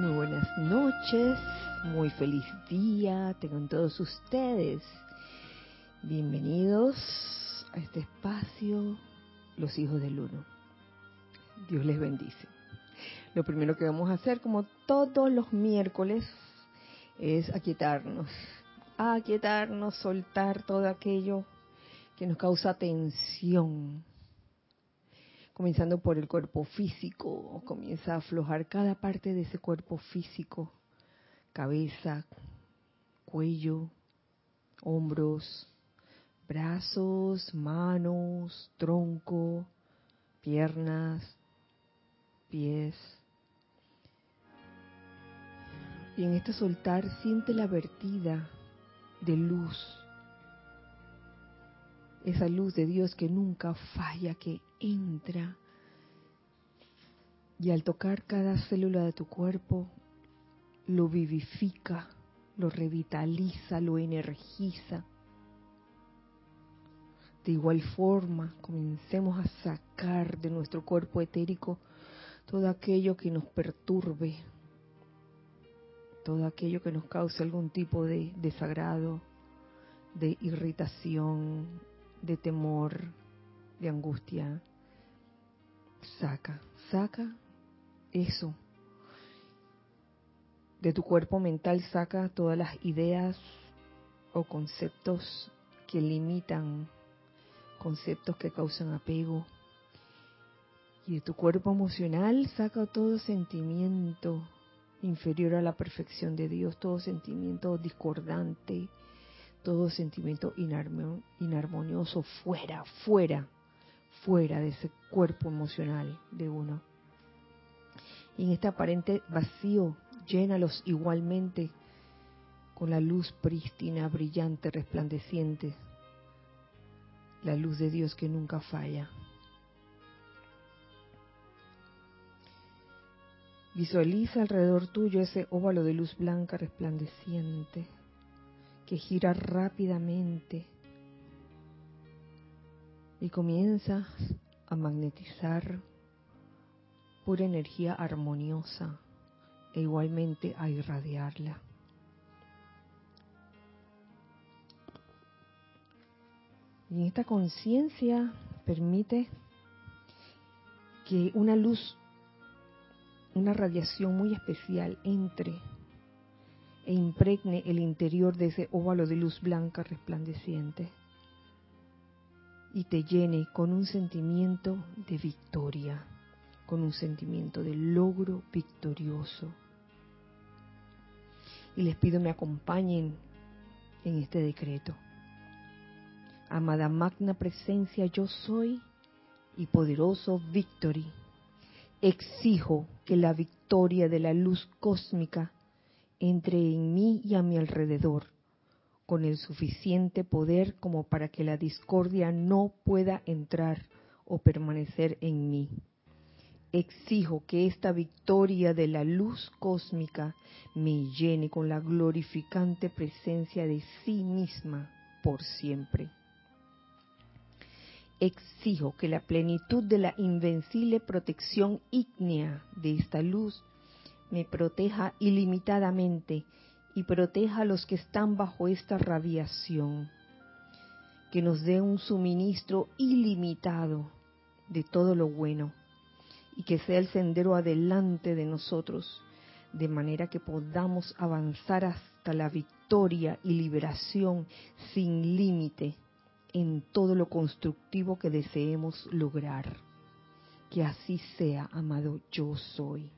Muy buenas noches, muy feliz día tengan todos ustedes. Bienvenidos a este espacio, los hijos del uno. Dios les bendice. Lo primero que vamos a hacer, como todos los miércoles, es aquietarnos. Aquietarnos, soltar todo aquello que nos causa tensión. Comenzando por el cuerpo físico, comienza a aflojar cada parte de ese cuerpo físico. Cabeza, cuello, hombros, brazos, manos, tronco, piernas, pies. Y en este soltar siente la vertida de luz, esa luz de Dios que nunca falla, que entra y al tocar cada célula de tu cuerpo lo vivifica, lo revitaliza, lo energiza. De igual forma, comencemos a sacar de nuestro cuerpo etérico todo aquello que nos perturbe, todo aquello que nos cause algún tipo de desagrado, de irritación, de temor, de angustia. Saca, saca eso. De tu cuerpo mental saca todas las ideas o conceptos que limitan, conceptos que causan apego. Y de tu cuerpo emocional saca todo sentimiento inferior a la perfección de Dios, todo sentimiento discordante, todo sentimiento inarmonioso fuera, fuera, fuera de ese cuerpo emocional de uno. Y en este aparente vacío, llénalos igualmente con la luz prístina, brillante, resplandeciente, la luz de Dios que nunca falla. Visualiza alrededor tuyo ese óvalo de luz blanca resplandeciente que gira rápidamente y comienzas a magnetizar pura energía armoniosa e igualmente a irradiarla. Y esta conciencia permite que una luz, una radiación muy especial entre e impregne el interior de ese óvalo de luz blanca resplandeciente y te llene con un sentimiento de victoria, con un sentimiento de logro victorioso. Y les pido me acompañen en este decreto. Amada magna presencia yo soy y poderoso Victory, exijo que la victoria de la luz cósmica entre en mí y a mi alrededor, con el suficiente poder como para que la discordia no pueda entrar o permanecer en mí. Exijo que esta victoria de la luz cósmica me llene con la glorificante presencia de sí misma por siempre. Exijo que la plenitud de la invencible protección ígnea de esta luz me proteja ilimitadamente y proteja a los que están bajo esta radiación. Que nos dé un suministro ilimitado de todo lo bueno y que sea el sendero adelante de nosotros, de manera que podamos avanzar hasta la victoria y liberación sin límite en todo lo constructivo que deseemos lograr. Que así sea, amado yo soy.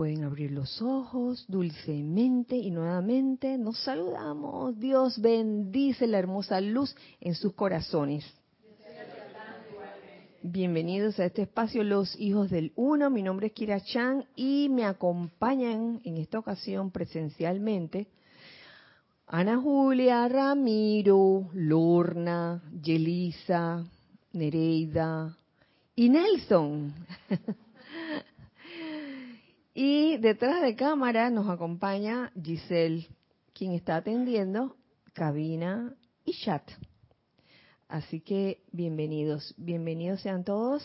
Pueden abrir los ojos dulcemente y nuevamente nos saludamos. Dios bendice la hermosa luz en sus corazones. Bienvenidos a este espacio Los Hijos del Uno. Mi nombre es Kira Chan y me acompañan en esta ocasión presencialmente Ana Julia, Ramiro, Lorna, Yelisa, Nereida y Nelson. Y detrás de cámara nos acompaña Giselle, quien está atendiendo cabina y chat. Así que bienvenidos, bienvenidos sean todos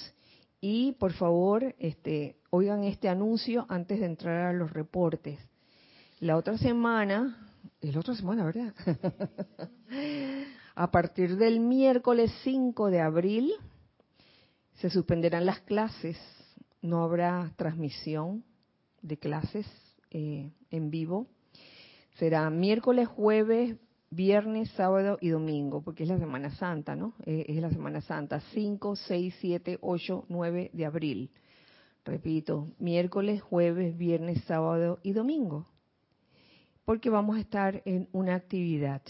Y por favor, este, oigan este anuncio antes de entrar a los reportes. La otra semana, la otra semana, ¿verdad? a partir del miércoles 5 de abril se suspenderán las clases. No habrá transmisión de clases eh, en vivo. Será miércoles, jueves, viernes, sábado y domingo, porque es la Semana Santa, ¿no? Eh, es la Semana Santa, 5, 6, 7, 8, 9 de abril. Repito, miércoles, jueves, viernes, sábado y domingo. Porque vamos a estar en una actividad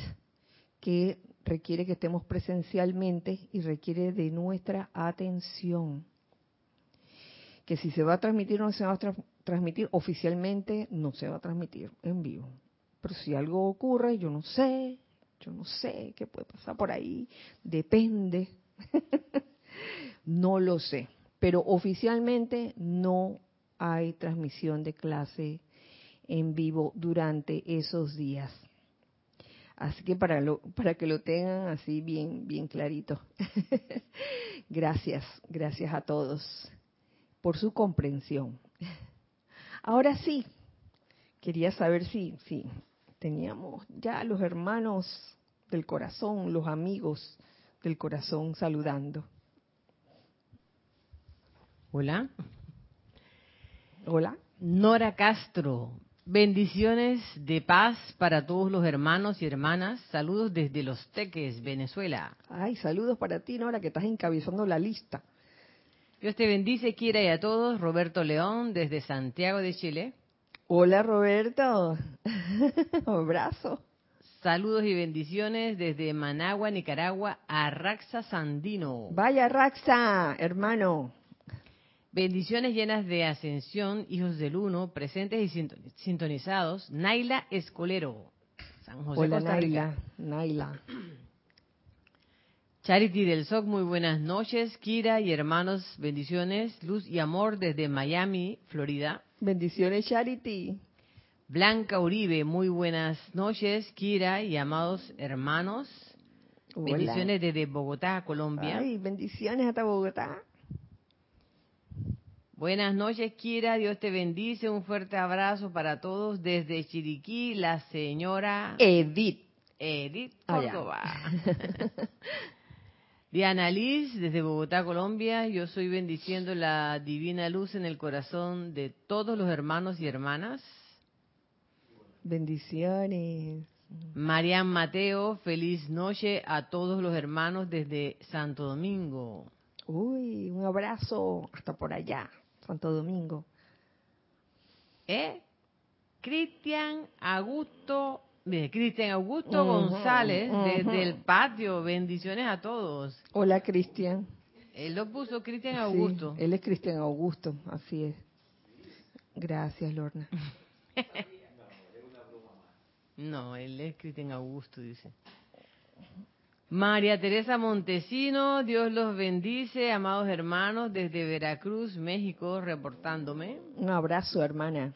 que requiere que estemos presencialmente y requiere de nuestra atención. Que si se va a transmitir o no se va a transmitir oficialmente, no se va a transmitir en vivo. Pero si algo ocurre, yo no sé, yo no sé qué puede pasar por ahí, depende. no lo sé. Pero oficialmente no hay transmisión de clase en vivo durante esos días. Así que para, lo, para que lo tengan así bien, bien clarito. gracias, gracias a todos por su comprensión. Ahora sí, quería saber si, si teníamos ya los hermanos del corazón, los amigos del corazón saludando. Hola. Hola. Nora Castro, bendiciones de paz para todos los hermanos y hermanas. Saludos desde Los Teques, Venezuela. Ay, saludos para ti, Nora, que estás encabezando la lista. Dios te bendice, quiera y a todos. Roberto León, desde Santiago de Chile. Hola Roberto, abrazo. Saludos y bendiciones desde Managua, Nicaragua, a Raxa Sandino. Vaya Raxa, hermano. Bendiciones llenas de ascensión, hijos del uno, presentes y sintonizados. Naila Escolero, San José Hola, Naila, Naila. Charity del SOC, muy buenas noches. Kira y hermanos, bendiciones, luz y amor desde Miami, Florida. Bendiciones, Charity. Blanca Uribe, muy buenas noches, Kira y amados hermanos. Bendiciones desde Bogotá, Colombia. Ay, bendiciones hasta Bogotá. Buenas noches, Kira. Dios te bendice. Un fuerte abrazo para todos desde Chiriquí, la señora Edith. Edith Córdoba. Diana Liz, desde Bogotá, Colombia, yo soy bendiciendo la divina luz en el corazón de todos los hermanos y hermanas. Bendiciones. Marian Mateo, feliz noche a todos los hermanos desde Santo Domingo. Uy, un abrazo hasta por allá, Santo Domingo. ¿Eh? Cristian Augusto Cristian Augusto González, desde el patio. Bendiciones a todos. Hola, Cristian. Él lo puso Cristian Augusto. él es Cristian Augusto, así es. Gracias, Lorna. no, él es Cristian Augusto, dice. María Teresa Montesino, Dios los bendice, amados hermanos, desde Veracruz, México, reportándome. Un abrazo, hermana.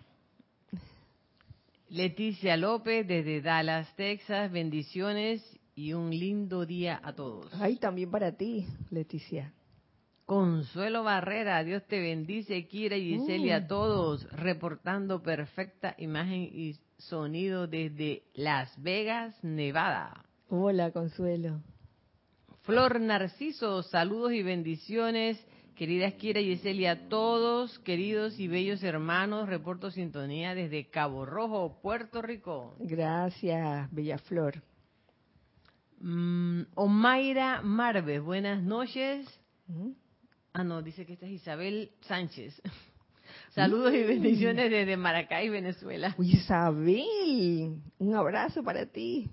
Leticia López desde Dallas, Texas, bendiciones y un lindo día a todos. Ay, también para ti, Leticia. Consuelo Barrera, Dios te bendice, Kira y Giselle a mm. todos, reportando perfecta imagen y sonido desde Las Vegas, Nevada. Hola, Consuelo. Flor Narciso, saludos y bendiciones Queridas Kira y Eselia, todos, queridos y bellos hermanos, reporto sintonía desde Cabo Rojo, Puerto Rico. Gracias, Bella Flor. Mm, Omaira Marves, buenas noches. Ah, no, dice que esta es Isabel Sánchez. Saludos y bendiciones desde Maracay, Venezuela. Isabel, un abrazo para ti.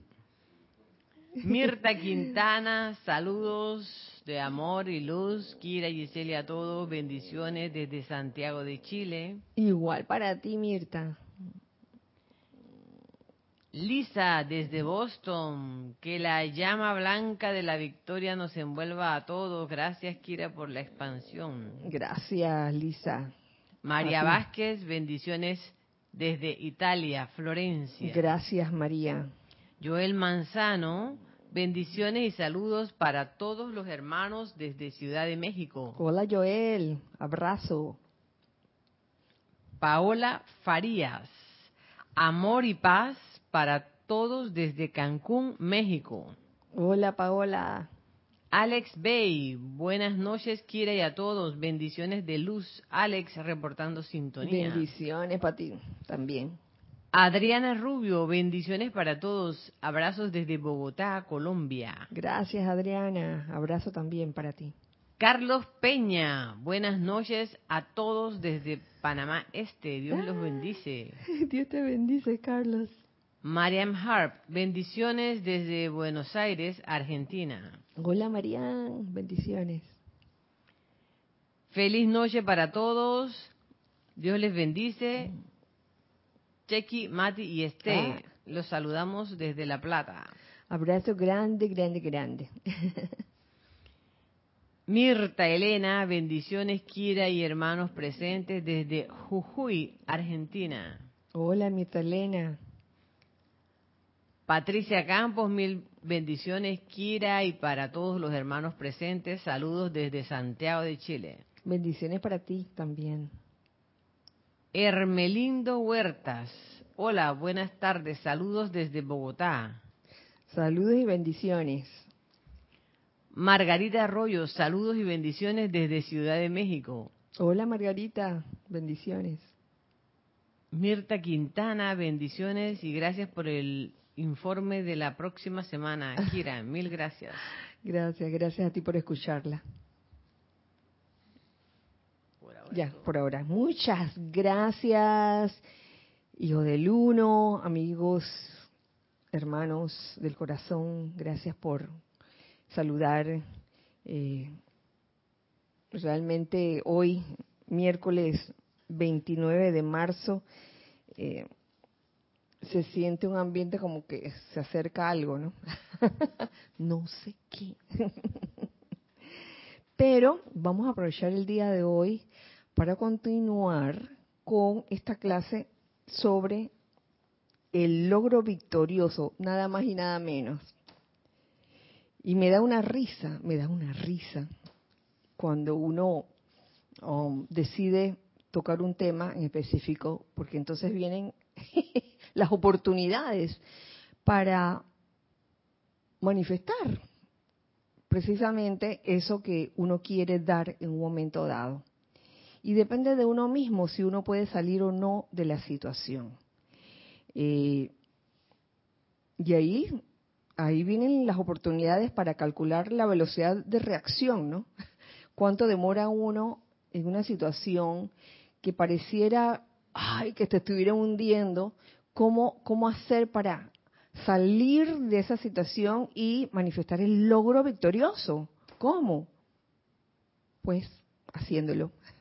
Mirta Quintana, saludos de amor y luz. Kira y Giselle a todos, bendiciones desde Santiago de Chile. Igual para ti, Mirta. Lisa, desde Boston, que la llama blanca de la victoria nos envuelva a todos. Gracias, Kira, por la expansión. Gracias, Lisa. María Vázquez, bendiciones desde Italia, Florencia. Gracias, María. Joel Manzano, Bendiciones y saludos para todos los hermanos desde Ciudad de México. Hola Joel, abrazo. Paola Farías, amor y paz para todos desde Cancún, México. Hola Paola. Alex Bay, buenas noches Kira y a todos, bendiciones de luz. Alex reportando sintonía. Bendiciones para ti también. Adriana Rubio, bendiciones para todos. Abrazos desde Bogotá, Colombia. Gracias, Adriana. Abrazo también para ti. Carlos Peña, buenas noches a todos desde Panamá Este. Dios los bendice. Dios te bendice, Carlos. Mariam Harp, bendiciones desde Buenos Aires, Argentina. Hola, Mariam, bendiciones. Feliz noche para todos. Dios les bendice. Chequi, Mati y Este. Ah. Los saludamos desde La Plata. Abrazo grande, grande, grande. Mirta Elena, bendiciones, Kira y hermanos presentes desde Jujuy, Argentina. Hola, Mirta Elena. Patricia Campos, mil bendiciones, Kira, y para todos los hermanos presentes, saludos desde Santiago de Chile. Bendiciones para ti también. Hermelindo Huertas. Hola, buenas tardes. Saludos desde Bogotá. Saludos y bendiciones. Margarita Arroyo, saludos y bendiciones desde Ciudad de México. Hola Margarita, bendiciones. Mirta Quintana, bendiciones y gracias por el informe de la próxima semana. Kira, mil gracias. Gracias, gracias a ti por escucharla ya, por ahora. Muchas gracias, hijo del uno, amigos, hermanos del corazón, gracias por saludar. Eh, realmente hoy, miércoles 29 de marzo, eh, se siente un ambiente como que se acerca algo, ¿no? no sé qué. Pero vamos a aprovechar el día de hoy para continuar con esta clase sobre el logro victorioso, nada más y nada menos. Y me da una risa, me da una risa cuando uno um, decide tocar un tema en específico, porque entonces vienen las oportunidades para manifestar precisamente eso que uno quiere dar en un momento dado. Y depende de uno mismo si uno puede salir o no de la situación. Eh, y ahí, ahí vienen las oportunidades para calcular la velocidad de reacción, ¿no? Cuánto demora uno en una situación que pareciera, ay, que te estuviera hundiendo, cómo, cómo hacer para salir de esa situación y manifestar el logro victorioso. ¿Cómo? Pues haciéndolo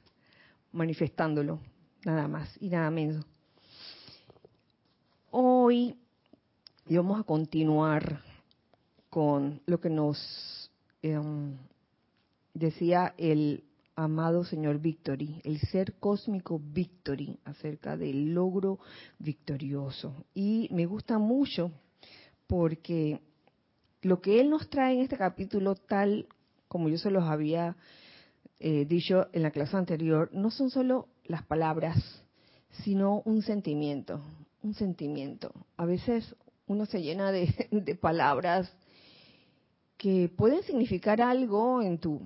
manifestándolo, nada más y nada menos. Hoy vamos a continuar con lo que nos em, decía el amado señor Victory, el ser cósmico Victory, acerca del logro victorioso. Y me gusta mucho porque lo que él nos trae en este capítulo, tal como yo se los había eh, dicho en la clase anterior, no son solo las palabras, sino un sentimiento, un sentimiento. A veces uno se llena de, de palabras que pueden significar algo en tu,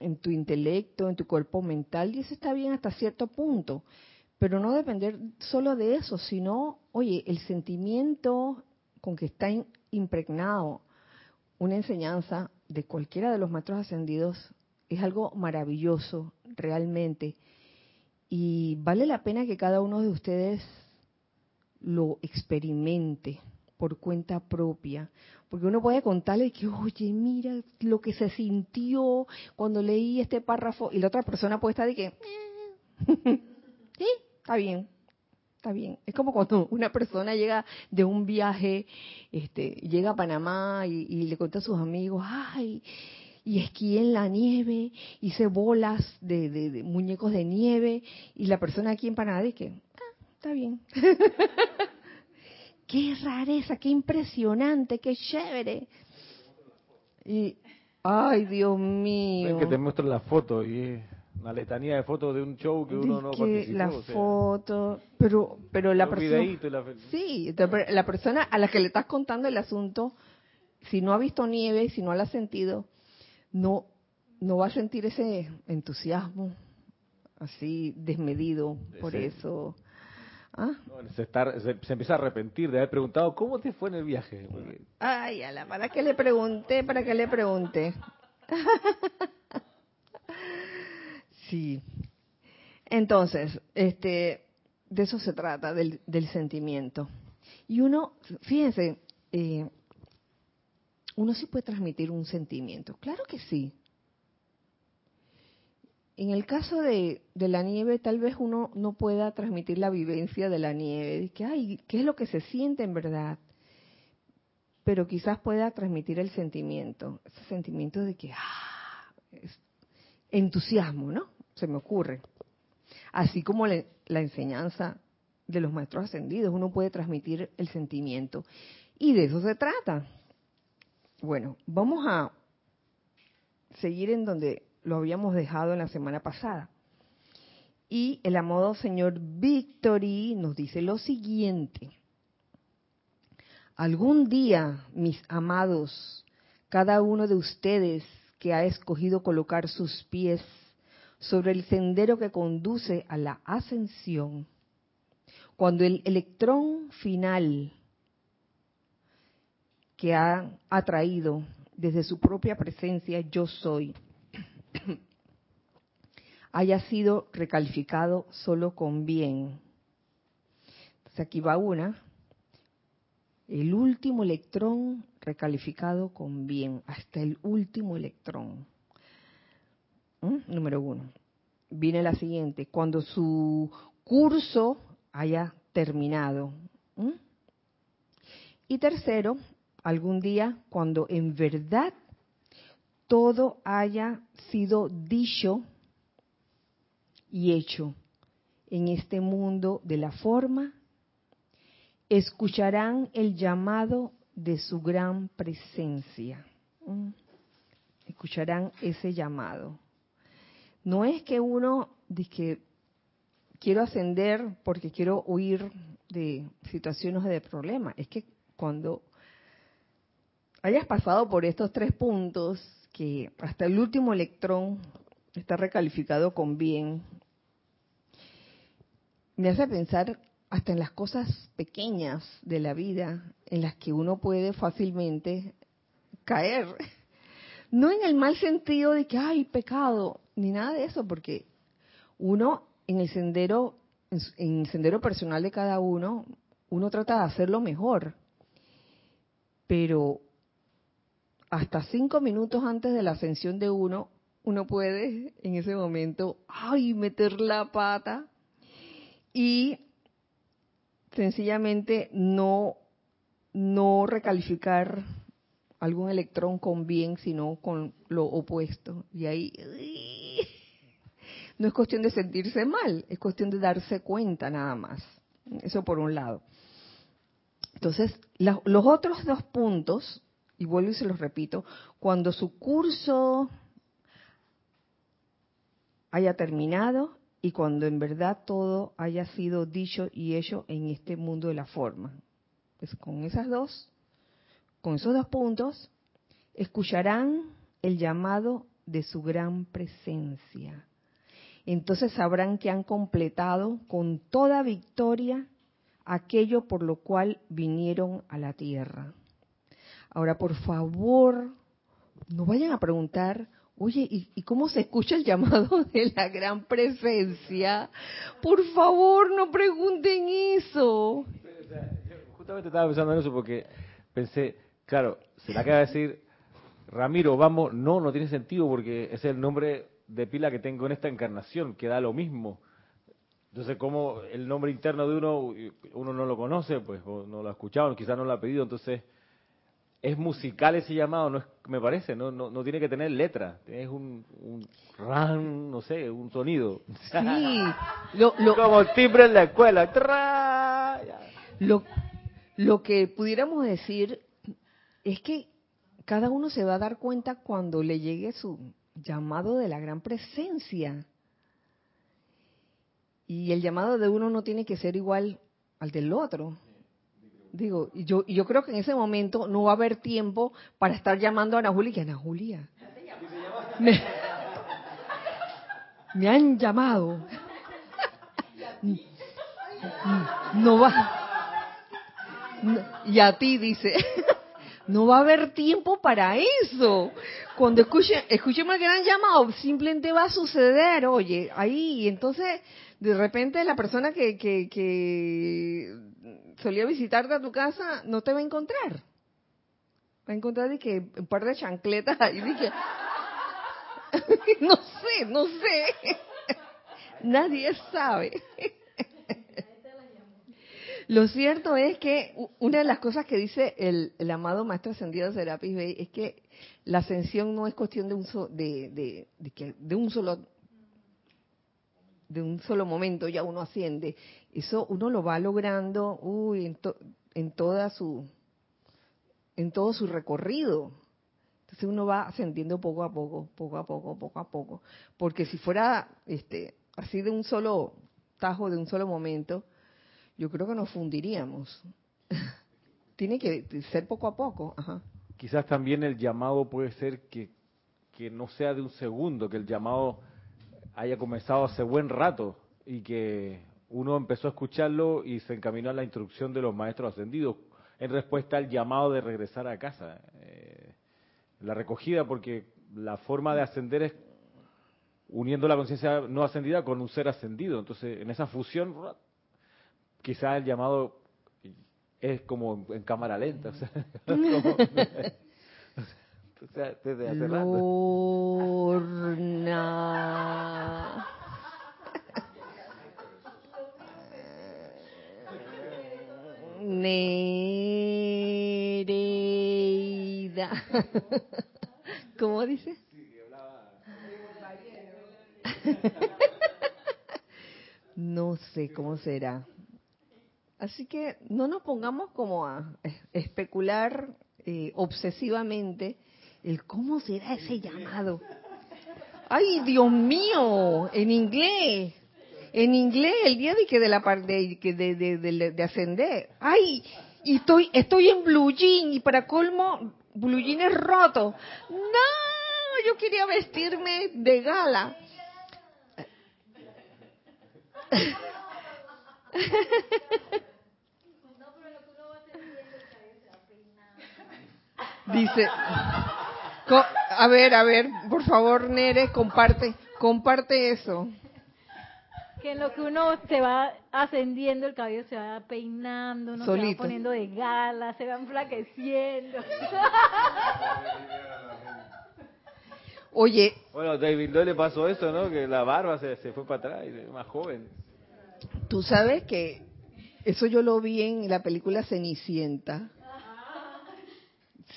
en tu intelecto, en tu cuerpo mental, y eso está bien hasta cierto punto, pero no depender solo de eso, sino, oye, el sentimiento con que está impregnado una enseñanza de cualquiera de los maestros ascendidos es algo maravilloso realmente y vale la pena que cada uno de ustedes lo experimente por cuenta propia, porque uno puede contarle que, oye, mira lo que se sintió cuando leí este párrafo y la otra persona puede estar de que, eh, sí, está bien, está bien. Es como cuando una persona llega de un viaje, este, llega a Panamá y, y le cuenta a sus amigos, ay, y esquié en la nieve, hice bolas de, muñecos de nieve y la persona aquí en Panamá dice, ah, está bien. qué rareza, qué impresionante, qué chévere. Y, ay, Dios mío. que te muestro la foto y una letanía de fotos de un show que uno no participó. La foto, pero, pero la persona... Sí, la persona a la que le estás contando el asunto, si no ha visto nieve, si no la ha sentido, no, no va a sentir ese entusiasmo así desmedido por eso. ¿Ah? se, se, empieza a arrepentir de haber preguntado, ¿cómo te fue en el viaje? Ay, ala, ¿para qué le pregunté? ¿Para qué le pregunté? sí. Entonces, este, de eso se trata, del, del sentimiento. Y uno, fíjense, eh, uno sí puede transmitir un sentimiento. Claro que sí. En el caso de, la nieve, tal vez uno no pueda transmitir la vivencia de la nieve, de que, ay, ¿qué es lo que se siente en verdad? Pero quizás pueda transmitir el sentimiento, ese sentimiento de que, ah, entusiasmo, ¿no? Se me ocurre. Así como la enseñanza de los maestros ascendidos, uno puede transmitir el sentimiento. Y de eso se trata. Bueno, vamos a seguir en donde lo habíamos dejado en la semana pasada. Y el amado señor Victory nos dice lo siguiente. Algún día, mis amados, cada uno de ustedes que ha escogido colocar sus pies sobre el sendero que conduce a la ascensión, cuando el electrón final que ha atraído desde su propia presencia yo soy, haya sido recalificado solo con bien. Entonces aquí va una. El último electrón recalificado con bien, hasta el último electrón. ¿Mm? Número uno. Viene la siguiente, cuando su curso haya terminado. ¿Mm? Y tercero, algún día cuando en verdad todo haya sido dicho y hecho en este mundo de la forma, escucharán el llamado de su gran presencia. Mm. Escucharán ese llamado. No es que uno dice que quiero ascender porque quiero huir de situaciones de problemas. Es que cuando hayas pasado por estos tres puntos, que hasta el último electrón está recalificado con bien, me hace pensar hasta en las cosas pequeñas de la vida en las que uno puede fácilmente caer. No en el mal sentido de que hay pecado, ni nada de eso, porque uno en el sendero, en el sendero personal de cada uno, uno trata de hacerlo mejor. Pero hasta cinco minutos antes de la ascensión de uno, uno puede en ese momento, ay, meter la pata y sencillamente no, no recalificar algún electrón con bien, sino con lo opuesto. Y ahí no es cuestión de sentirse mal, es cuestión de darse cuenta nada más. Eso por un lado. Entonces, los otros dos puntos y vuelvo y se los repito, cuando su curso haya terminado y cuando en verdad todo haya sido dicho y hecho en este mundo de la forma. Pues con esas dos, con esos dos puntos, escucharán el llamado de su gran presencia. Entonces sabrán que han completado con toda victoria aquello por lo cual vinieron a la tierra. Ahora, por favor, no vayan a preguntar, oye, ¿y, cómo se escucha el llamado de la gran presencia? Por favor, no pregunten eso. Justamente estaba pensando en eso porque pensé, claro, se le acaba de decir, Ramiro, vamos, no, no tiene sentido porque es el nombre de pila que tengo en esta encarnación, que da lo mismo. Entonces, como el nombre interno de uno, uno no lo conoce, pues no lo ha escuchado, quizás no lo ha pedido, entonces es musical ese llamado, no es, me parece, no, no, no tiene que tener letra, es un, un ran, no sé, un sonido. Sí, lo, como timbre en la escuela. Lo, lo que pudiéramos decir es que cada uno se va a dar cuenta cuando le llegue su llamado de la gran presencia. Y el llamado de uno no tiene que ser igual al del otro. Digo, yo, yo creo que en ese momento no va a haber tiempo para estar llamando a Ana Julia y Ana Julia. Me, me han llamado. No va. y a ti dice, no va a haber tiempo para eso. Cuando escuchen, escuchemos el gran llamado, simplemente va a suceder, oye, ahí, entonces, de repente la persona que, que, que solía visitarte a tu casa no te va a encontrar. Va a encontrar de que un par de chancletas ahí, dije, no sé, no sé. Nadie sabe. Lo cierto es que una de las cosas que dice el, amado Maestro Ascendido Serapis Bey es que la ascensión no es cuestión de un, de, que, de un solo de un solo momento ya uno asciende. Eso uno lo va logrando uy, en, en toda su en todo su recorrido. Entonces uno va ascendiendo poco a poco, poco a poco, poco a poco, porque si fuera este así de un solo tajo, de un solo momento, yo creo que nos fundiríamos. Tiene que ser poco a poco. Quizás también el llamado puede ser que, que no sea de un segundo, que el llamado haya comenzado hace buen rato y que uno empezó a escucharlo y se encaminó a la instrucción de los maestros ascendidos en respuesta al llamado de regresar a casa. Eh, la recogida, porque la forma de ascender es uniendo la conciencia no ascendida con un ser ascendido. Entonces, en esa fusión quizás el llamado es como en cámara lenta, o sea, Lorna. Nereida. ¿Cómo dice? No sé cómo será. Así que no nos pongamos como a especular eh, obsesivamente el cómo será ese llamado. Ay, Dios mío, en inglés, en inglés el día de que de la parte de, de, de, ascender. Ay, y estoy estoy en blue jean y para colmo blue jean es roto. No, yo quería vestirme de gala. Dice, a ver, a ver, por favor, Nere, comparte, comparte eso. Que en lo que uno se va ascendiendo, el cabello se va peinando, uno se va poniendo de gala, se va enflaqueciendo. Oye. Bueno, David no le pasó eso, ¿no? Que la barba se, se fue para atrás y más joven. Tú sabes que eso yo lo vi en la película Cenicienta.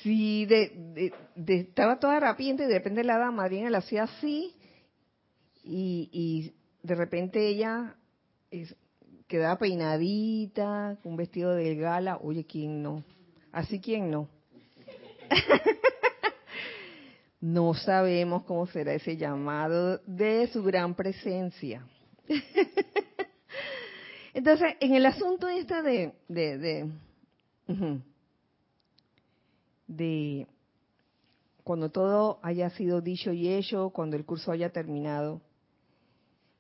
Sí, de, de, estaba toda rapiente y de repente la dama Marina la hacía así y, y de repente ella quedaba peinadita, con un vestido de gala. Oye, ¿quién no? Así, ¿quién no? no sabemos cómo será ese llamado de su gran presencia. Entonces, en el asunto este de, de, de cuando todo haya sido dicho y hecho, cuando el curso haya terminado,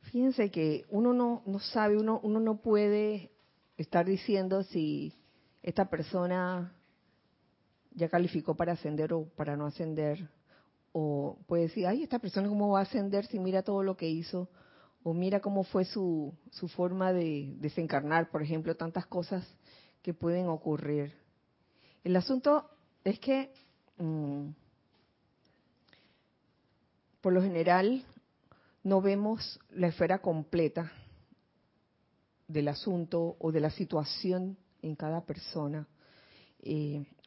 fíjense que uno no, no sabe, uno, uno no puede estar diciendo si esta persona ya calificó para ascender o para no ascender, o puede decir, ay, esta persona cómo va a ascender si mira todo lo que hizo, o mira cómo fue su, su forma de desencarnar, por ejemplo, tantas cosas que pueden ocurrir. El asunto es que, mm, por lo general, no vemos la esfera completa del asunto o de la situación en cada persona.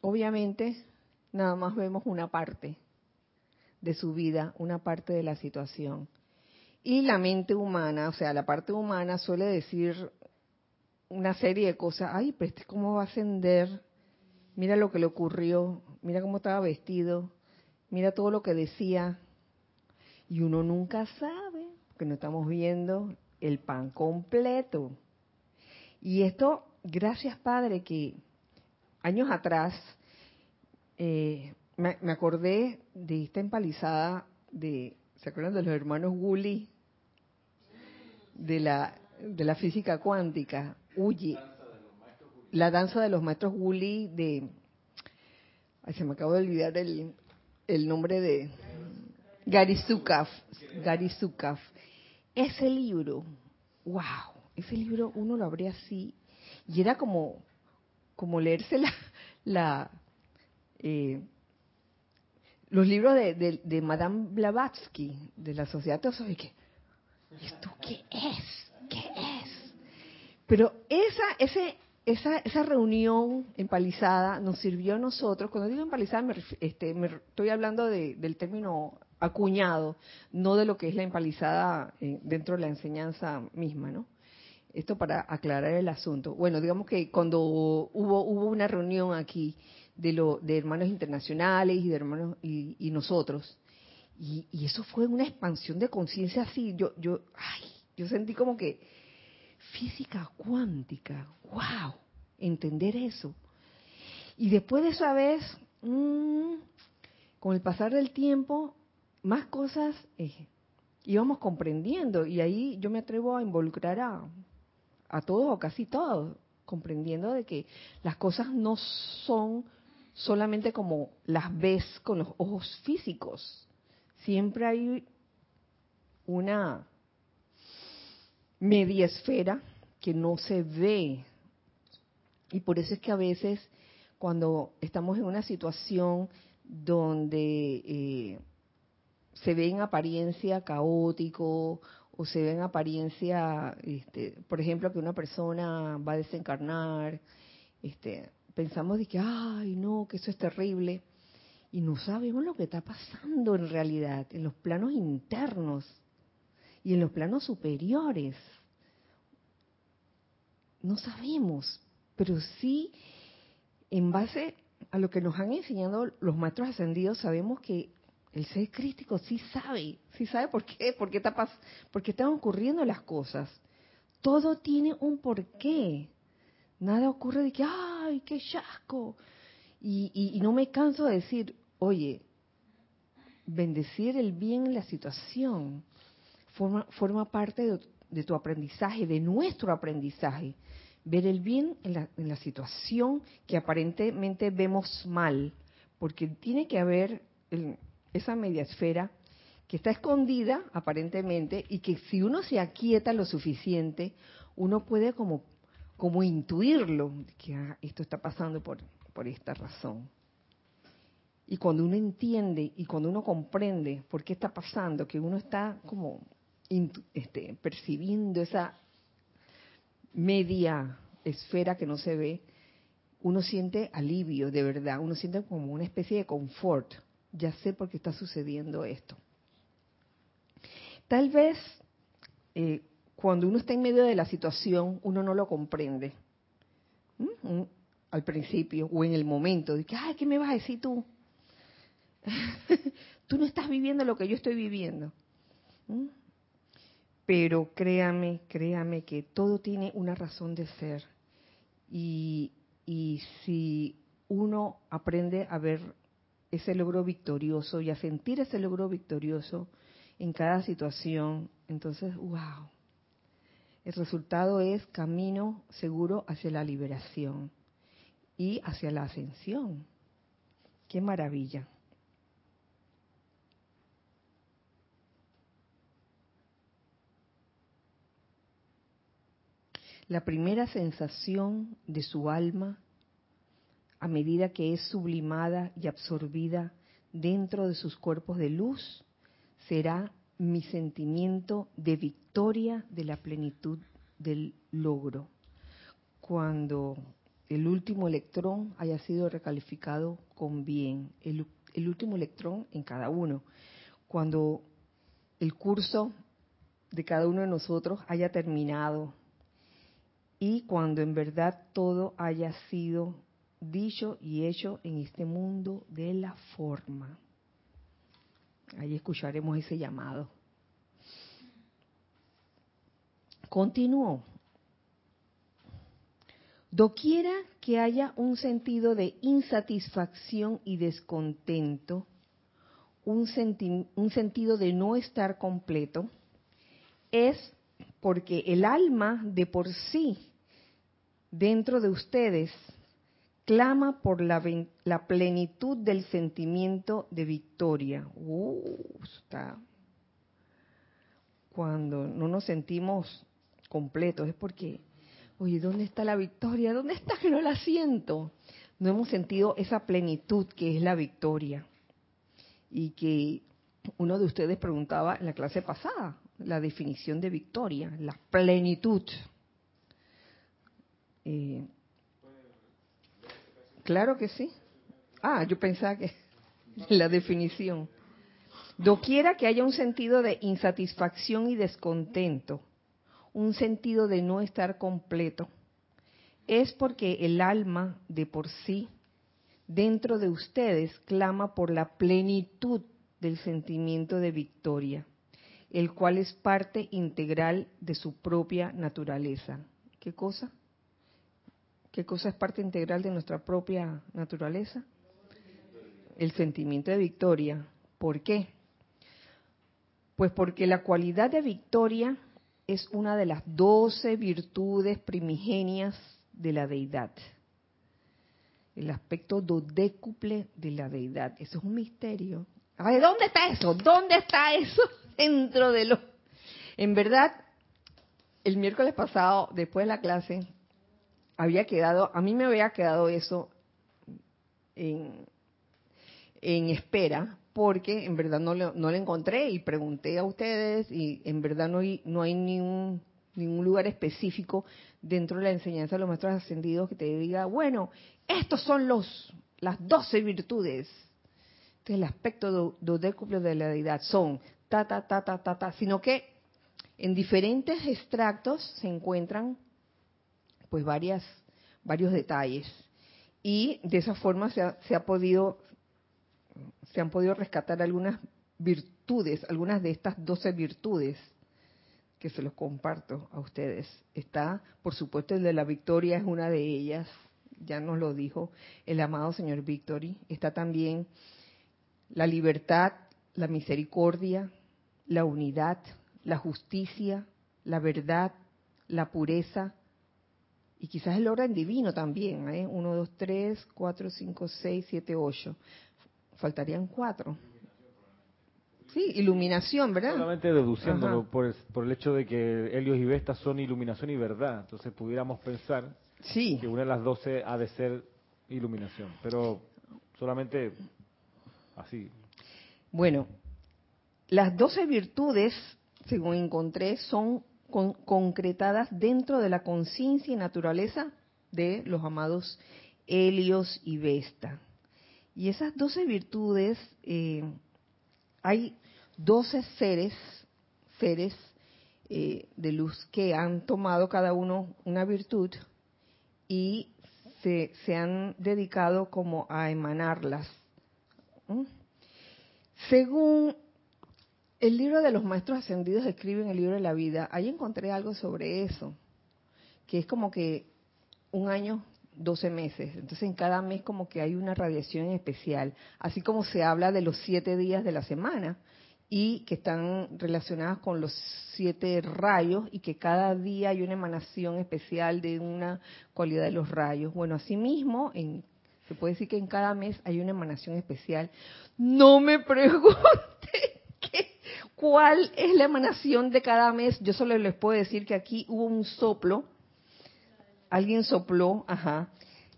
Obviamente, nada más vemos una parte de su vida, una parte de la situación. Y la mente humana, o sea, la parte humana suele decir una serie de cosas, ay, pero este cómo va a ascender, mira lo que le ocurrió, mira cómo estaba vestido, mira todo lo que decía. Y uno nunca sabe, porque no estamos viendo el pan completo. Y esto, gracias Padre, que años atrás eh, me, acordé de esta empalizada de, ¿se acuerdan de los hermanos Woolley? De la, de la física cuántica. Huye. La danza de los maestros Woolley de... Ay, se me acabo de olvidar el, el nombre de... Gary Zukaf. Gary. Ese libro, wow, ese libro uno lo abría así y era como, como leerse la, la eh, los libros de, de, Madame Blavatsky, de la Sociedad Teosófica. ¿Esto qué es? ¿Qué es? Pero esa, ese, esa, esa reunión empalizada nos sirvió a nosotros. Cuando digo empalizada, me, este, me estoy hablando del término acuñado, no de lo que es la empalizada eh, dentro de la enseñanza misma, ¿no? Esto para aclarar el asunto. Bueno, digamos que cuando hubo, hubo una reunión aquí de, lo, de hermanos internacionales y de hermanos y, nosotros, y, y, eso fue una expansión de conciencia así. Yo, yo, ay, yo sentí como que física cuántica, wow, entender eso. Y después de esa vez, mmm, con el pasar del tiempo, más cosas eh, íbamos comprendiendo y ahí yo me atrevo a involucrar a, a todos o casi todos, comprendiendo de que las cosas no son solamente como las ves con los ojos físicos. Siempre hay una media esfera que no se ve. Y por eso es que a veces cuando estamos en una situación donde eh, se ve en apariencia caótico o se ve en apariencia, este, por ejemplo, que una persona va a desencarnar, este, pensamos de que, ay, no, que eso es terrible, y no sabemos lo que está pasando en realidad, en los planos internos y en los planos superiores. No sabemos, pero sí, en base a lo que nos han enseñado los maestros ascendidos, sabemos que el ser crítico sí sabe, sí sabe por qué, por qué, está, por qué están ocurriendo las cosas. Todo tiene un porqué. Nada ocurre de que, ay, qué chasco. Y, no me canso de decir, oye, bendecir el bien en la situación forma, forma parte de, tu aprendizaje, de nuestro aprendizaje. Ver el bien en la, en la situación que aparentemente vemos mal, porque tiene que haber esa media esfera que está escondida aparentemente y que si uno se aquieta lo suficiente, uno puede como, como intuirlo, que ah, esto está pasando por, por esta razón. Y cuando uno entiende y cuando uno comprende por qué está pasando, que uno está como este, percibiendo esa media esfera que no se ve, uno siente alivio de verdad, uno siente como una especie de confort, ya sé por qué está sucediendo esto. Tal vez eh, cuando uno está en medio de la situación, uno no lo comprende. Al principio o en el momento, de que, ay, ¿qué me vas a decir tú? tú no estás viviendo lo que yo estoy viviendo. Pero créame, créame que todo tiene una razón de ser. Y, si uno aprende a ver ese logro victorioso y a sentir ese logro victorioso en cada situación, entonces, wow. El resultado es camino seguro hacia la liberación y hacia la ascensión. Qué maravilla. La primera sensación de su alma a medida que es sublimada y absorbida dentro de sus cuerpos de luz, será mi sentimiento de victoria de la plenitud del logro. Cuando el último electrón haya sido recalificado con bien, el, último electrón en cada uno. Cuando el curso de cada uno de nosotros haya terminado y cuando en verdad todo haya sido dicho y hecho en este mundo de la forma. Ahí escucharemos ese llamado. Continuó. Doquiera que haya un sentido de insatisfacción y descontento, un, un, sentido de no estar completo, es porque el alma de por sí, dentro de ustedes, clama por la, plenitud del sentimiento de victoria. Uh, está. Cuando no nos sentimos completos es porque, oye, ¿dónde está la victoria? ¿Dónde está que no la siento? No hemos sentido esa plenitud que es la victoria. Y que uno de ustedes preguntaba en la clase pasada, la definición de victoria, la plenitud. Eh, Claro que sí. Ah, yo pensaba que la definición. Doquiera que haya un sentido de insatisfacción y descontento, un sentido de no estar completo, es porque el alma de por sí, dentro de ustedes, clama por la plenitud del sentimiento de victoria, el cual es parte integral de su propia naturaleza. ¿Qué cosa? ¿Qué cosa es parte integral de nuestra propia naturaleza? El sentimiento de victoria. ¿Por qué? Pues porque la cualidad de victoria es una de las doce virtudes primigenias de la deidad. El aspecto dodécuple de la deidad. Eso es un misterio. Ay, ¿dónde está eso? ¿Dónde está eso dentro de lo... En verdad, el miércoles pasado, después de la clase, había quedado, a mí me había quedado eso en, espera, porque en verdad no lo, no encontré y pregunté a ustedes y en verdad no hay, no hay ningún, lugar específico dentro de la enseñanza de los maestros ascendidos que te diga, bueno, estos son los las doce virtudes. Este el aspecto dodécuple de la deidad. Son ta, ta, ta, ta, ta, ta, sino que en diferentes extractos se encuentran pues varias, varios detalles. Y de esa forma se, ha, podido, se han podido rescatar algunas virtudes, algunas de estas doce virtudes que se los comparto a ustedes. Está, por supuesto, el de la victoria es una de ellas, ya nos lo dijo el amado señor Victory. Está también la libertad, la misericordia, la unidad, la justicia, la verdad, la pureza, y quizás el orden divino también, ¿eh? 1, 2, 3, 4, 5, 6, 7, 8. Faltarían cuatro. Sí, iluminación, ¿verdad? Solamente deduciéndolo por el, por el hecho de que Helios y Vesta son iluminación y verdad. Entonces pudiéramos pensar sí. que una de las doce ha de ser iluminación. Pero solamente así. Bueno, las doce virtudes, según encontré, son concretadas dentro de la conciencia y naturaleza de los amados Helios y Vesta. Y esas doce virtudes, eh, hay doce seres, seres eh, de luz que han tomado cada uno una virtud y se, se han dedicado como a emanarlas. Según el libro de los maestros ascendidos escribe en el libro de la vida, ahí encontré algo sobre eso, que es como que un año, 12 meses. Entonces en cada mes como que hay una radiación especial, así como se habla de los siete días de la semana y que están relacionadas con los siete rayos y que cada día hay una emanación especial de una cualidad de los rayos. Bueno, asimismo, en, se puede decir que en cada mes hay una emanación especial. No me pregunte cuál es la emanación de cada mes. Yo solo les puedo decir que aquí hubo un soplo. Alguien sopló, ajá.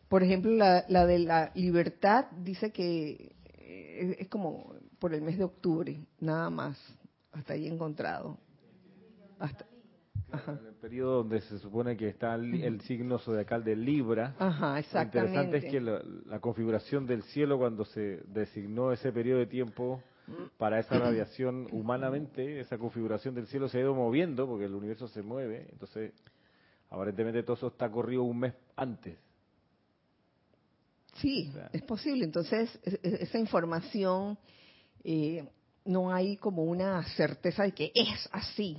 Por ejemplo, la, de la libertad dice que eh, es como por el mes de octubre, nada más. Hasta ahí encontrado. Hasta, En el periodo donde se supone que está el, signo zodiacal de Libra. Ajá, exactamente. Lo interesante es que la, configuración del cielo cuando se designó ese periodo de tiempo para esa radiación humanamente, esa configuración del cielo se ha ido moviendo porque el universo se mueve, entonces aparentemente todo eso está corrido un mes antes. Sí, es posible. Entonces, esa información, eh, no hay como una certeza de que es así.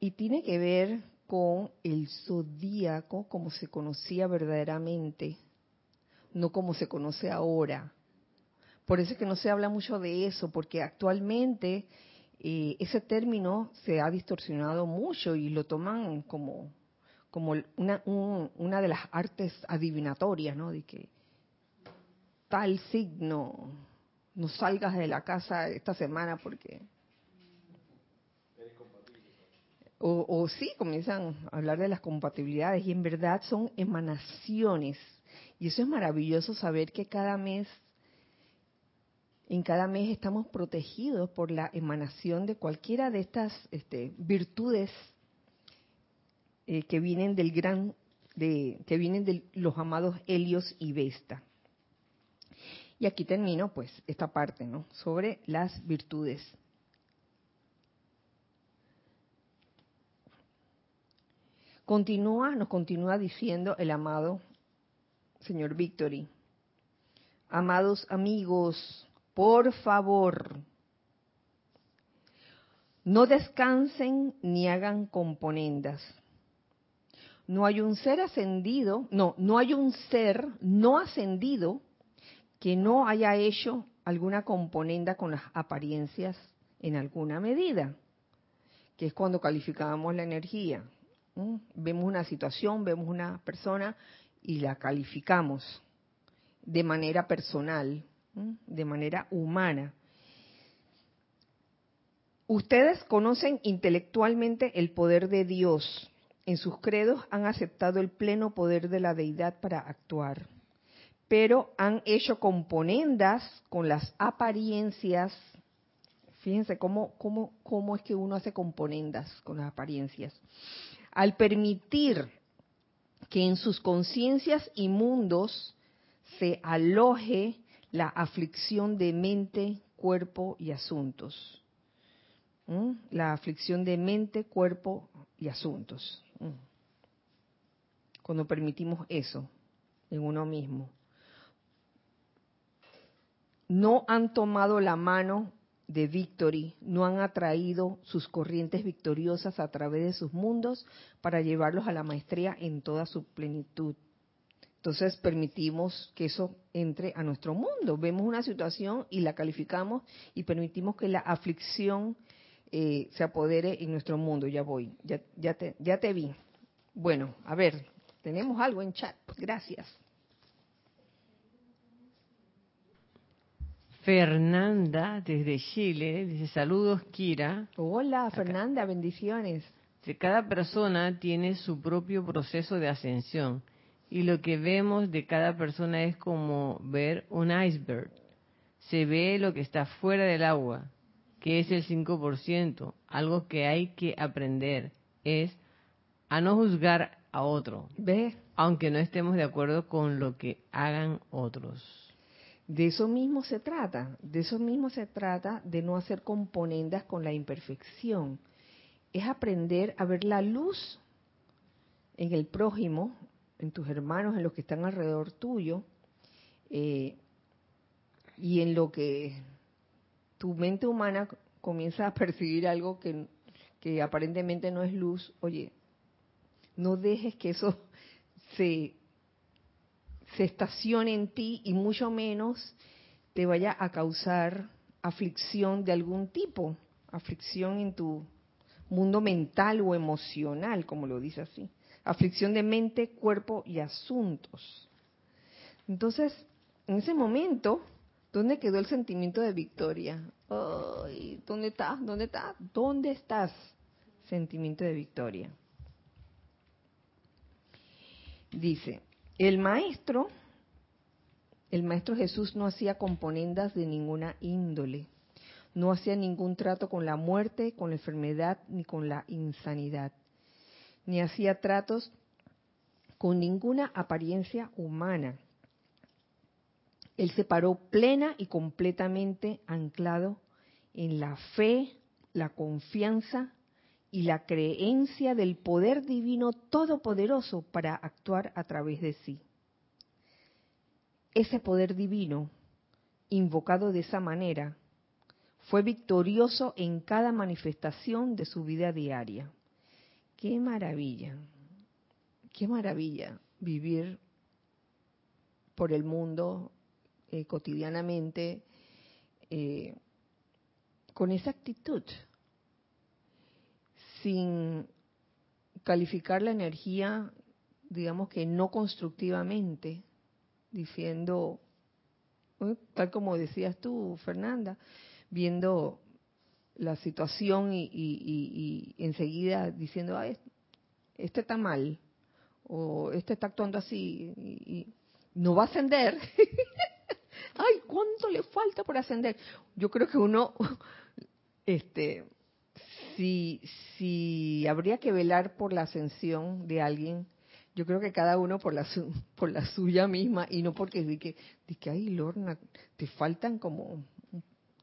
Y tiene que ver con el zodíaco como se conocía verdaderamente, no como se conoce ahora. Por eso es que no se habla mucho de eso, porque actualmente eh, ese término se ha distorsionado mucho y lo toman como, como una, una de las artes adivinatorias, ¿no? De que tal signo, no salgas de la casa esta semana porque... O, o sí, comienzan a hablar de las compatibilidades y en verdad son emanaciones. Y eso es maravilloso saber que cada mes en cada mes estamos protegidos por la emanación de cualquiera de estas este, virtudes eh, que vienen del gran, de, que vienen de los amados Helios y Vesta. Y aquí termino, pues, esta parte, ¿no? Sobre las virtudes. Continúa, nos continúa diciendo el amado señor Victory. Amados amigos, por favor, no descansen ni hagan componendas. No hay un ser ascendido, no, no hay un ser no ascendido que no haya hecho alguna componenda con las apariencias en alguna medida, que es cuando calificamos la energía. Vemos una situación, vemos una persona y la calificamos de manera personal de manera humana. Ustedes conocen intelectualmente el poder de Dios. En sus credos han aceptado el pleno poder de la deidad para actuar, pero han hecho componendas con las apariencias. Fíjense cómo, cómo, cómo es que uno hace componendas con las apariencias. Al permitir que en sus conciencias y mundos se aloje la aflicción de mente, cuerpo y asuntos. ¿Mm? La aflicción de mente, cuerpo y asuntos. ¿Mm? Cuando permitimos eso en uno mismo. No han tomado la mano de Victory, no han atraído sus corrientes victoriosas a través de sus mundos para llevarlos a la maestría en toda su plenitud. Entonces permitimos que eso entre a nuestro mundo. Vemos una situación y la calificamos y permitimos que la aflicción eh, se apodere en nuestro mundo. Ya voy, ya, ya, te, ya te vi. Bueno, a ver, tenemos algo en chat. Gracias. Fernanda, desde Chile, dice saludos, Kira. Hola, Fernanda, bendiciones. Cada persona tiene su propio proceso de ascensión y lo que vemos de cada persona es como ver un iceberg. Se ve lo que está fuera del agua, que es el 5%. Algo que hay que aprender es a no juzgar a otro, ¿Ve? aunque no estemos de acuerdo con lo que hagan otros. De eso mismo se trata, de eso mismo se trata, de no hacer componendas con la imperfección. Es aprender a ver la luz en el prójimo, en tus hermanos, en los que están alrededor tuyo, eh, y en lo que tu mente humana comienza a percibir algo que, que aparentemente no es luz, oye, no dejes que eso se, se estacione en ti y mucho menos te vaya a causar aflicción de algún tipo, aflicción en tu mundo mental o emocional, como lo dice así aflicción de mente, cuerpo y asuntos. Entonces, en ese momento, ¿dónde quedó el sentimiento de victoria? Ay, ¿Dónde estás? ¿Dónde estás? ¿Dónde estás? Sentimiento de victoria. Dice, el maestro, el maestro Jesús no hacía componendas de ninguna índole, no hacía ningún trato con la muerte, con la enfermedad ni con la insanidad ni hacía tratos con ninguna apariencia humana. Él se paró plena y completamente anclado en la fe, la confianza y la creencia del poder divino todopoderoso para actuar a través de sí. Ese poder divino, invocado de esa manera, fue victorioso en cada manifestación de su vida diaria. Qué maravilla, qué maravilla vivir por el mundo eh, cotidianamente eh, con esa actitud, sin calificar la energía, digamos que no constructivamente, diciendo, tal como decías tú, Fernanda, viendo la situación y, enseguida diciendo, ah, este está mal, o este está actuando así, y, no va a ascender. Ay, ¿cuánto le falta por ascender? Yo creo que uno, este, si, si habría que velar por la ascensión de alguien, yo creo que cada uno por la por la suya misma y no porque de que, de que ay Lorna, te faltan como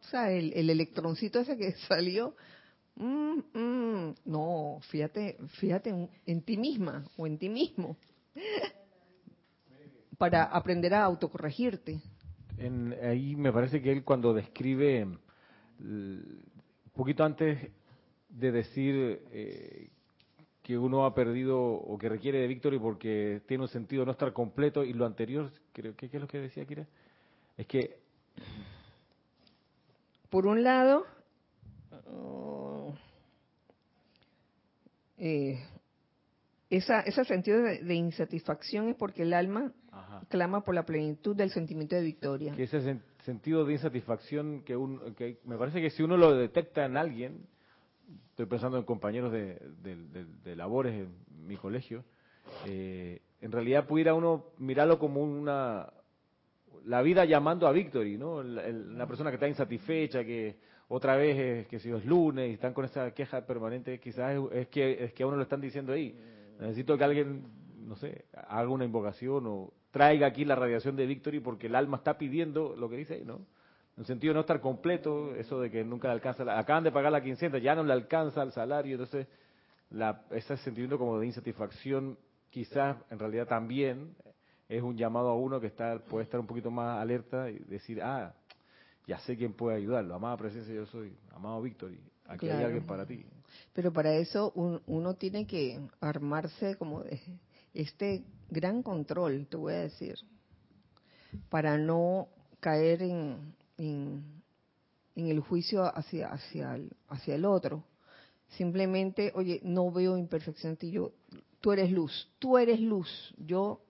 o sea, el, el electroncito ese que salió, mm, mm, no, fíjate, fíjate en, ti misma o en ti mismo. Para aprender a autocorregirte. En, ahí me parece que él cuando describe un poquito antes de decir eh, que uno ha perdido o que requiere de victory porque tiene un sentido no estar completo y lo anterior, creo que ¿qué es lo que decía Kira? Es que por un lado, eh, esa, ese sentido de, insatisfacción es porque el alma clama por la plenitud del sentimiento de victoria. Que ese sentido de insatisfacción que, me parece que si uno lo detecta en alguien, estoy pensando en compañeros de, labores en mi colegio, eh, en realidad pudiera uno mirarlo como una la vida llamando a Victory, ¿no? una persona que está insatisfecha, que otra vez es que si es lunes y están con esa queja permanente, quizás es, que es que a uno lo están diciendo ahí. Necesito que alguien, no sé, haga una invocación o traiga aquí la radiación de Victory porque el alma está pidiendo lo que dice ahí, ¿no? En el sentido de no estar completo, eso de que nunca le alcanza, acaban de pagar la quincena, ya no le alcanza el salario, entonces la, ese sentimiento como de insatisfacción quizás en realidad también es un llamado a uno que está, puede estar un poquito más alerta y decir, ah, ya sé quién puede ayudarlo. Amada presencia, yo soy. Amado Víctor, aquí hay alguien para ti. Pero para eso uno tiene que armarse como de este gran control, te voy a decir, para no caer en, en, el juicio hacia, hacia, el, hacia el otro. Simplemente, oye, no veo imperfección en ti, tú eres luz, tú eres luz, yo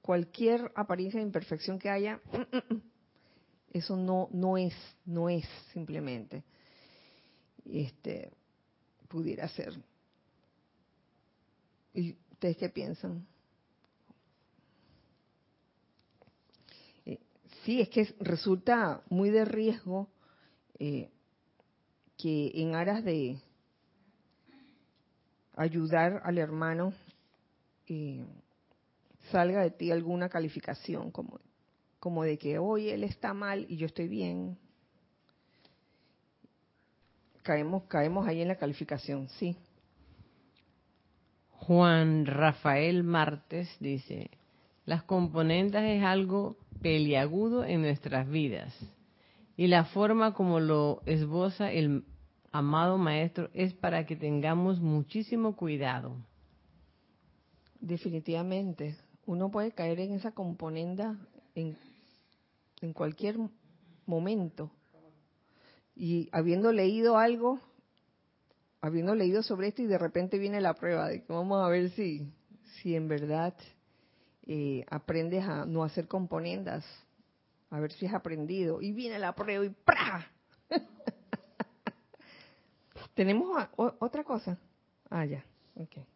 cualquier apariencia de imperfección que haya, mm, mm, mm, eso no, no es, no es simplemente. Este, pudiera ser. ¿Y ustedes qué piensan? Sí, es que resulta muy de riesgo eh, que en aras de ayudar al hermano eh, salga de ti alguna calificación como, como de que hoy él está mal y yo estoy bien. Caemos, caemos ahí en la calificación, sí. Juan Rafael Martes dice, las componentes es algo peliagudo en nuestras vidas y la forma como lo esboza el amado maestro es para que tengamos muchísimo cuidado. Definitivamente, uno puede caer en esa componenda en, en cualquier momento. Y habiendo leído algo, habiendo leído sobre esto y de repente viene la prueba de que vamos a ver si, si en verdad eh, aprendes a no hacer componendas, a ver si has aprendido. Y viene la prueba y ¡pra! ¿Tenemos otra cosa? Ah, ya. Okay.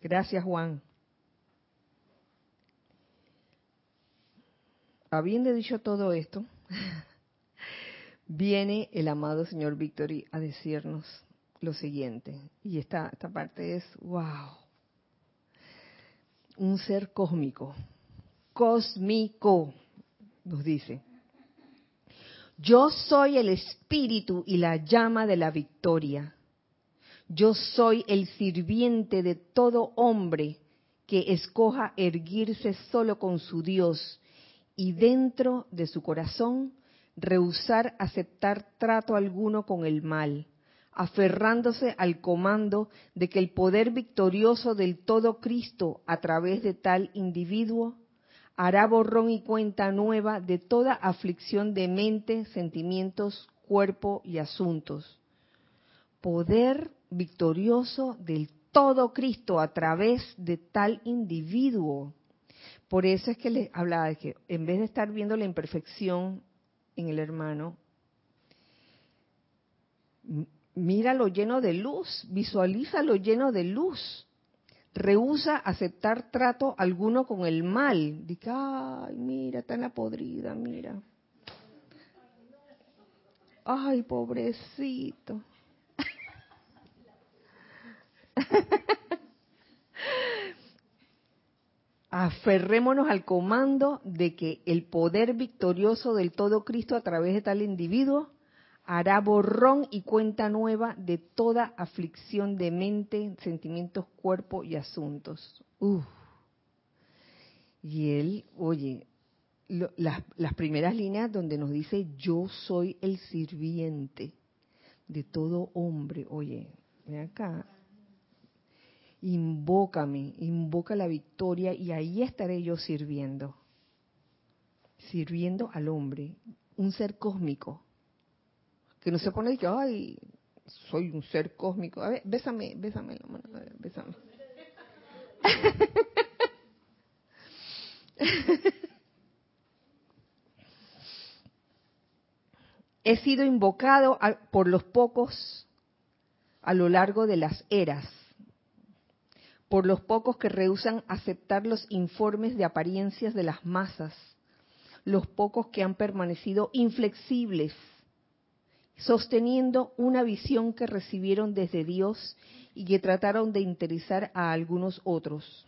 Gracias, Juan. Habiendo dicho todo esto, viene el amado señor Victory a decirnos lo siguiente. Y esta, esta parte es, wow, un ser cósmico, cósmico, nos dice. Yo soy el espíritu y la llama de la victoria. Yo soy el sirviente de todo hombre que escoja erguirse solo con su Dios y dentro de su corazón rehusar aceptar trato alguno con el mal, aferrándose al comando de que el poder victorioso del todo Cristo a través de tal individuo hará borrón y cuenta nueva de toda aflicción de mente, sentimientos, cuerpo y asuntos. Poder victorioso del todo Cristo a través de tal individuo. Por eso es que les hablaba de que en vez de estar viendo la imperfección en el hermano, míralo lleno de luz, visualízalo lleno de luz. Rehúsa aceptar trato alguno con el mal. Diga, ay, mira, está en la podrida, mira. Ay, pobrecito. Aferrémonos al comando de que el poder victorioso del todo Cristo a través de tal individuo hará borrón y cuenta nueva de toda aflicción de mente, sentimientos, cuerpo y asuntos. Y él, oye, las, las primeras líneas donde nos dice, yo soy el sirviente de todo hombre. Oye, ven acá, invócame, invoca la victoria y ahí estaré yo sirviendo, sirviendo al hombre, un ser cósmico, que no se pone que, ay, soy un ser cósmico. A ver, bésame, bésame la mano, a ver, bésame. He sido invocado por los pocos a lo largo de las eras por los pocos que rehusan aceptar los informes de apariencias de las masas, los pocos que han permanecido inflexibles, sosteniendo una visión que recibieron desde Dios y que trataron de interesar a algunos otros.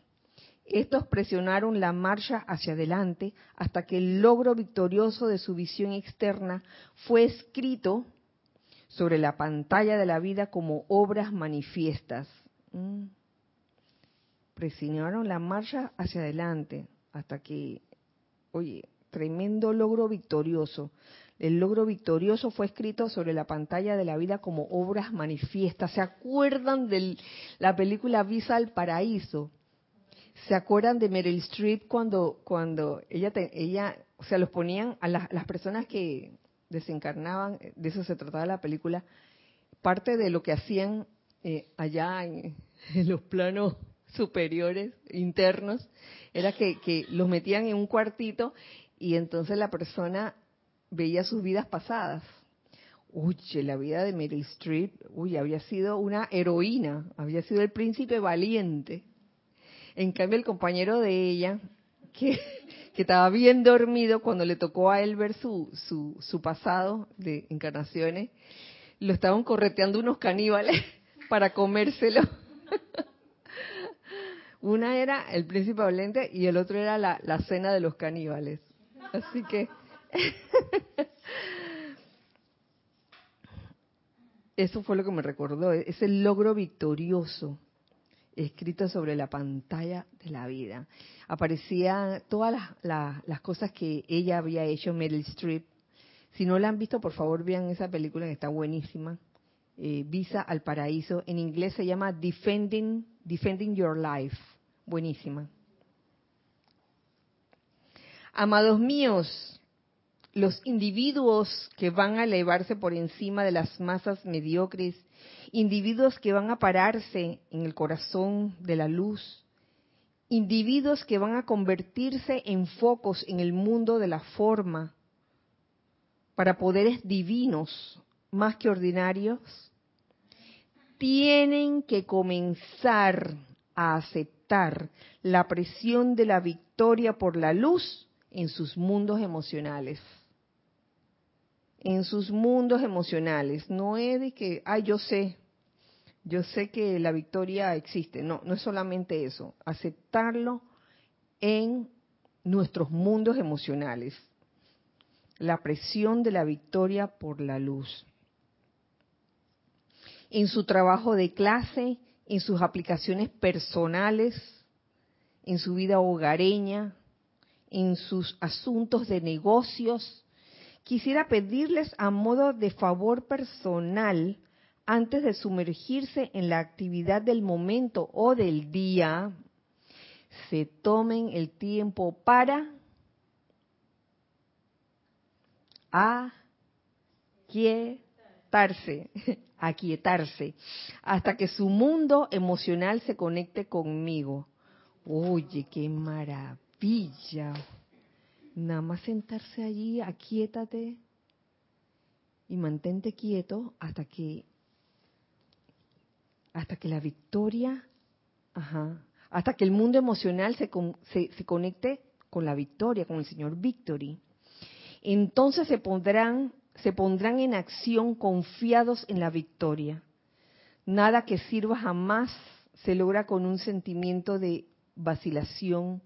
Estos presionaron la marcha hacia adelante hasta que el logro victorioso de su visión externa fue escrito sobre la pantalla de la vida como obras manifiestas. Mm presionaron la marcha hacia adelante hasta que, oye, tremendo logro victorioso. El logro victorioso fue escrito sobre la pantalla de la vida como obras manifiestas. ¿Se acuerdan de la película Visa al Paraíso? ¿Se acuerdan de Meryl Streep cuando, cuando ella, ella, o sea, los ponían a las personas que desencarnaban, de eso se trataba la película, parte de lo que hacían eh, allá en los planos superiores, internos, era que, que los metían en un cuartito y entonces la persona veía sus vidas pasadas. Uy, la vida de Meryl Streep, uy, había sido una heroína, había sido el príncipe valiente. En cambio, el compañero de ella, que, estaba bien dormido cuando le tocó a él ver su, su, su pasado de encarnaciones, lo estaban correteando unos caníbales para comérselo. Una era el príncipe valente y el otro era la, cena de los caníbales. Así que eso fue lo que me recordó, ese logro victorioso escrito sobre la pantalla de la vida. Aparecían todas las, cosas que ella había hecho, Meryl Streep. Si no la han visto, por favor vean esa película que está buenísima. Eh, Visa al Paraíso. En inglés se llama Defending, Defending Your Life. Buenísima. Amados míos, los individuos que van a elevarse por encima de las masas mediocres, individuos que van a pararse en el corazón de la luz, individuos que van a convertirse en focos en el mundo de la forma, para poderes divinos más que ordinarios, tienen que comenzar a aceptar la presión de la victoria por la luz en sus mundos emocionales. En sus mundos emocionales. No es de que, ay, yo sé, yo sé que la victoria existe. No, no es solamente eso. Aceptarlo en nuestros mundos emocionales. La presión de la victoria por la luz. en su trabajo de clase, en sus aplicaciones personales, en su vida hogareña, en sus asuntos de negocios. Quisiera pedirles a modo de favor personal, antes de sumergirse en la actividad del momento o del día, se tomen el tiempo para aquietarse, aquietarse, hasta que su mundo emocional se conecte conmigo. Oye, qué maravilla. Nada más sentarse allí, aquietate y mantente quieto hasta que hasta que la victoria, hasta que el mundo emocional se, se, se conecte con la victoria, con el Señor Victory. Entonces se pondrán, se pondrán en acción confiados en la victoria. Nada que sirva jamás se logra con un sentimiento de vacilación,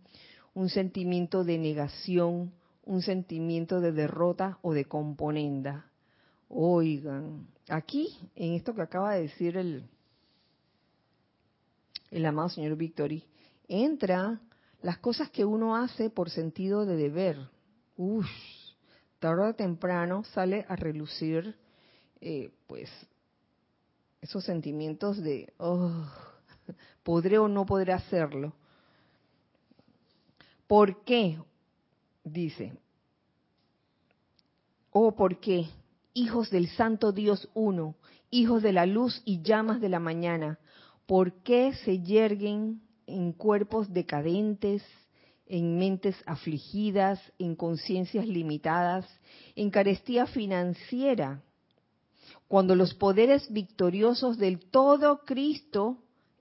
un sentimiento de negación, un sentimiento de derrota o de componenda. Oigan, aquí, en esto que acaba de decir el, el amado señor Victory, entra las cosas que uno hace por sentido de deber. Uf, tarde o temprano sale a relucir, eh, pues, esos sentimientos de, oh, podré o no podré hacerlo. ¿Por qué? Dice. Oh, ¿por qué? Hijos del Santo Dios uno, hijos de la luz y llamas de la mañana, ¿Por qué se yerguen en cuerpos decadentes, en mentes afligidas, en conciencias limitadas, en carestía financiera, cuando los poderes victoriosos del todo Cristo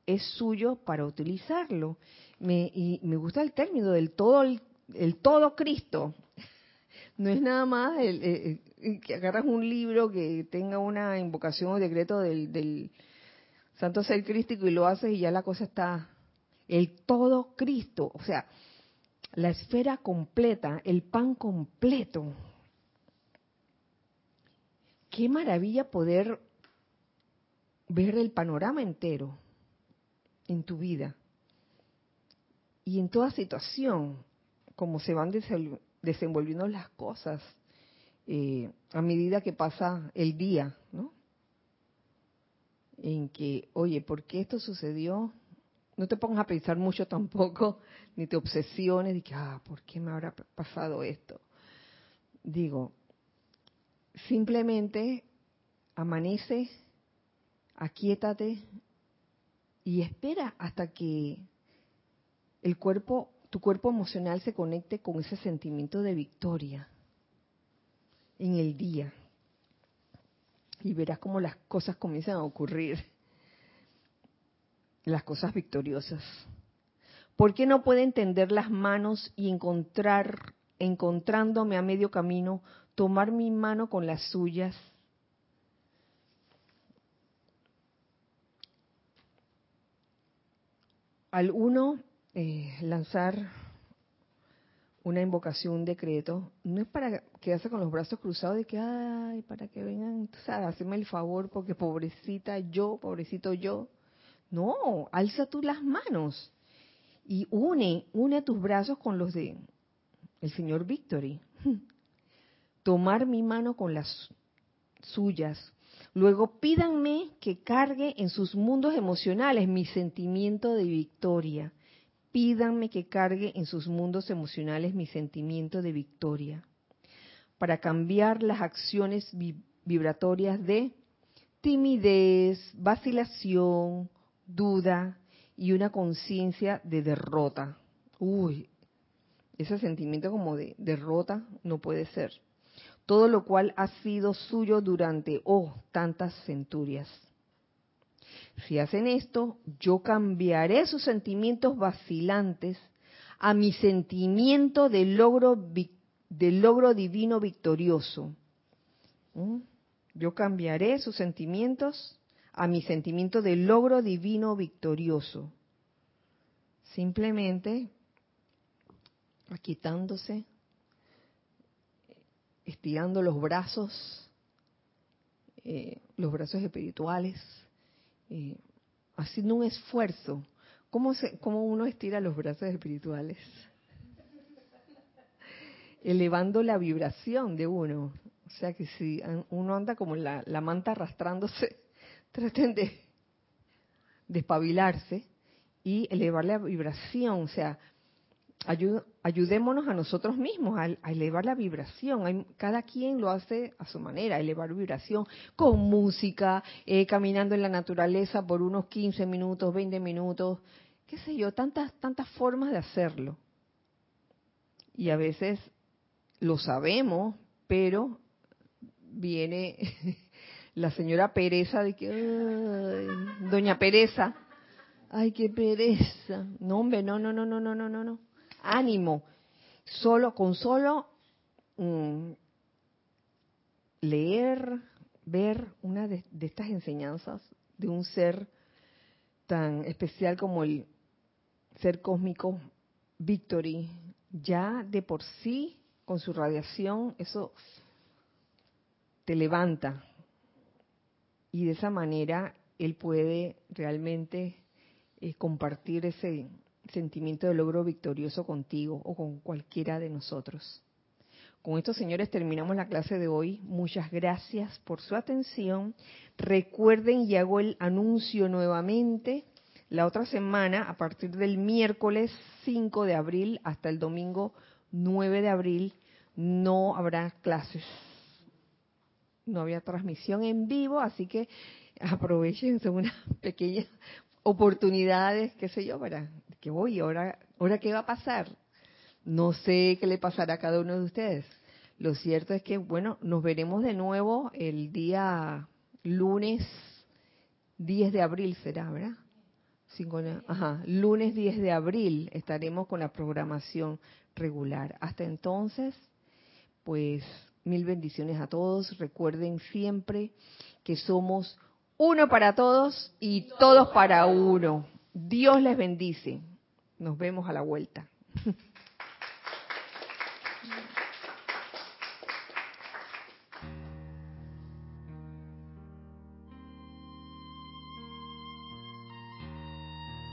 es suyo para utilizarlo? Me, y me gusta el término del todo, el, todo Cristo. No es nada más el, que agarras un libro que tenga una invocación o decreto del santo ser crístico y lo haces y ya la cosa está. El todo Cristo, o sea, la esfera completa, el pan completo. Qué maravilla poder ver el panorama entero en tu vida y en toda situación, como se van desenvolviendo las cosas eh, a medida que pasa el día, ¿no? en que, oye, ¿por qué esto sucedió? No te pongas a pensar mucho tampoco, ni te obsesiones de que, ah, ¿por qué me habrá pasado esto? Digo, simplemente amanece, aquíétate y espera hasta que el cuerpo, tu cuerpo emocional se conecte con ese sentimiento de victoria en el día y verás cómo las cosas comienzan a ocurrir, las cosas victoriosas. ¿Por qué no puede entender las manos y encontrar, encontrándome a medio camino, tomar mi mano con las suyas? Al uno eh, lanzar una invocación, decreto, no es para quedarse con los brazos cruzados de que, ay, para que vengan, tú sabes, hacerme el favor porque pobrecita yo, pobrecito yo. No, alza tú las manos y une, une tus brazos con los de el señor Victory. Tomar mi mano con las suyas. Luego pídanme que cargue en sus mundos emocionales mi sentimiento de victoria pídanme que cargue en sus mundos emocionales mi sentimiento de victoria, para cambiar las acciones vibratorias de timidez, vacilación, duda y una conciencia de derrota. Uy, ese sentimiento como de derrota no puede ser. Todo lo cual ha sido suyo durante, oh, tantas centurias. Si hacen esto, yo cambiaré sus sentimientos vacilantes a mi sentimiento de logro, divino victorioso. ¿Mm? Yo cambiaré sus sentimientos a mi sentimiento de logro divino victorioso. Simplemente quitándose, estirando los brazos, eh, los brazos espirituales, eh, haciendo un esfuerzo. ¿Cómo, ¿Cómo uno estira los brazos espirituales? Elevando la vibración de uno. O sea que si uno anda como la, la manta arrastrándose, traten de despabilarse y elevar la vibración. O sea, ayudémonos a nosotros mismos a, elevar la vibración. cada quien lo hace a su manera, elevar vibración con música, eh, caminando en la naturaleza por unos 15 minutos, 20 minutos, qué sé yo, tantas, tantas formas de hacerlo. Y a veces lo sabemos, pero viene la señora pereza de que, doña pereza, ay, qué pereza. No, hombre, no, no, no, no, no, no, no ánimo. Solo, con solo mm, leer, ver una de, estas enseñanzas de un ser tan especial como el ser cósmico Victory, ya de por sí, con su radiación, eso te levanta. Y de esa manera él puede realmente eh, compartir ese, sentimiento de logro victorioso contigo o con cualquiera de nosotros. Con esto, señores, terminamos la clase de hoy. Muchas gracias por su atención. Recuerden, y hago el anuncio nuevamente, la otra semana, a partir del miércoles 5 de abril hasta el domingo 9 de abril, no habrá clases. No había transmisión en vivo, así que aprovechen, unas pequeñas oportunidades, qué sé yo, para que voy, ahora, ahora qué va a pasar. No sé qué le pasará a cada uno de ustedes. Lo cierto es que, bueno, nos veremos de nuevo el día lunes 10 de abril, será, ¿verdad? ajá, lunes 10 de abril estaremos con la programación regular. Hasta entonces, pues mil bendiciones a todos. Recuerden siempre que somos uno para todos y todos para uno. Dios les bendice. Nos vemos a la vuelta.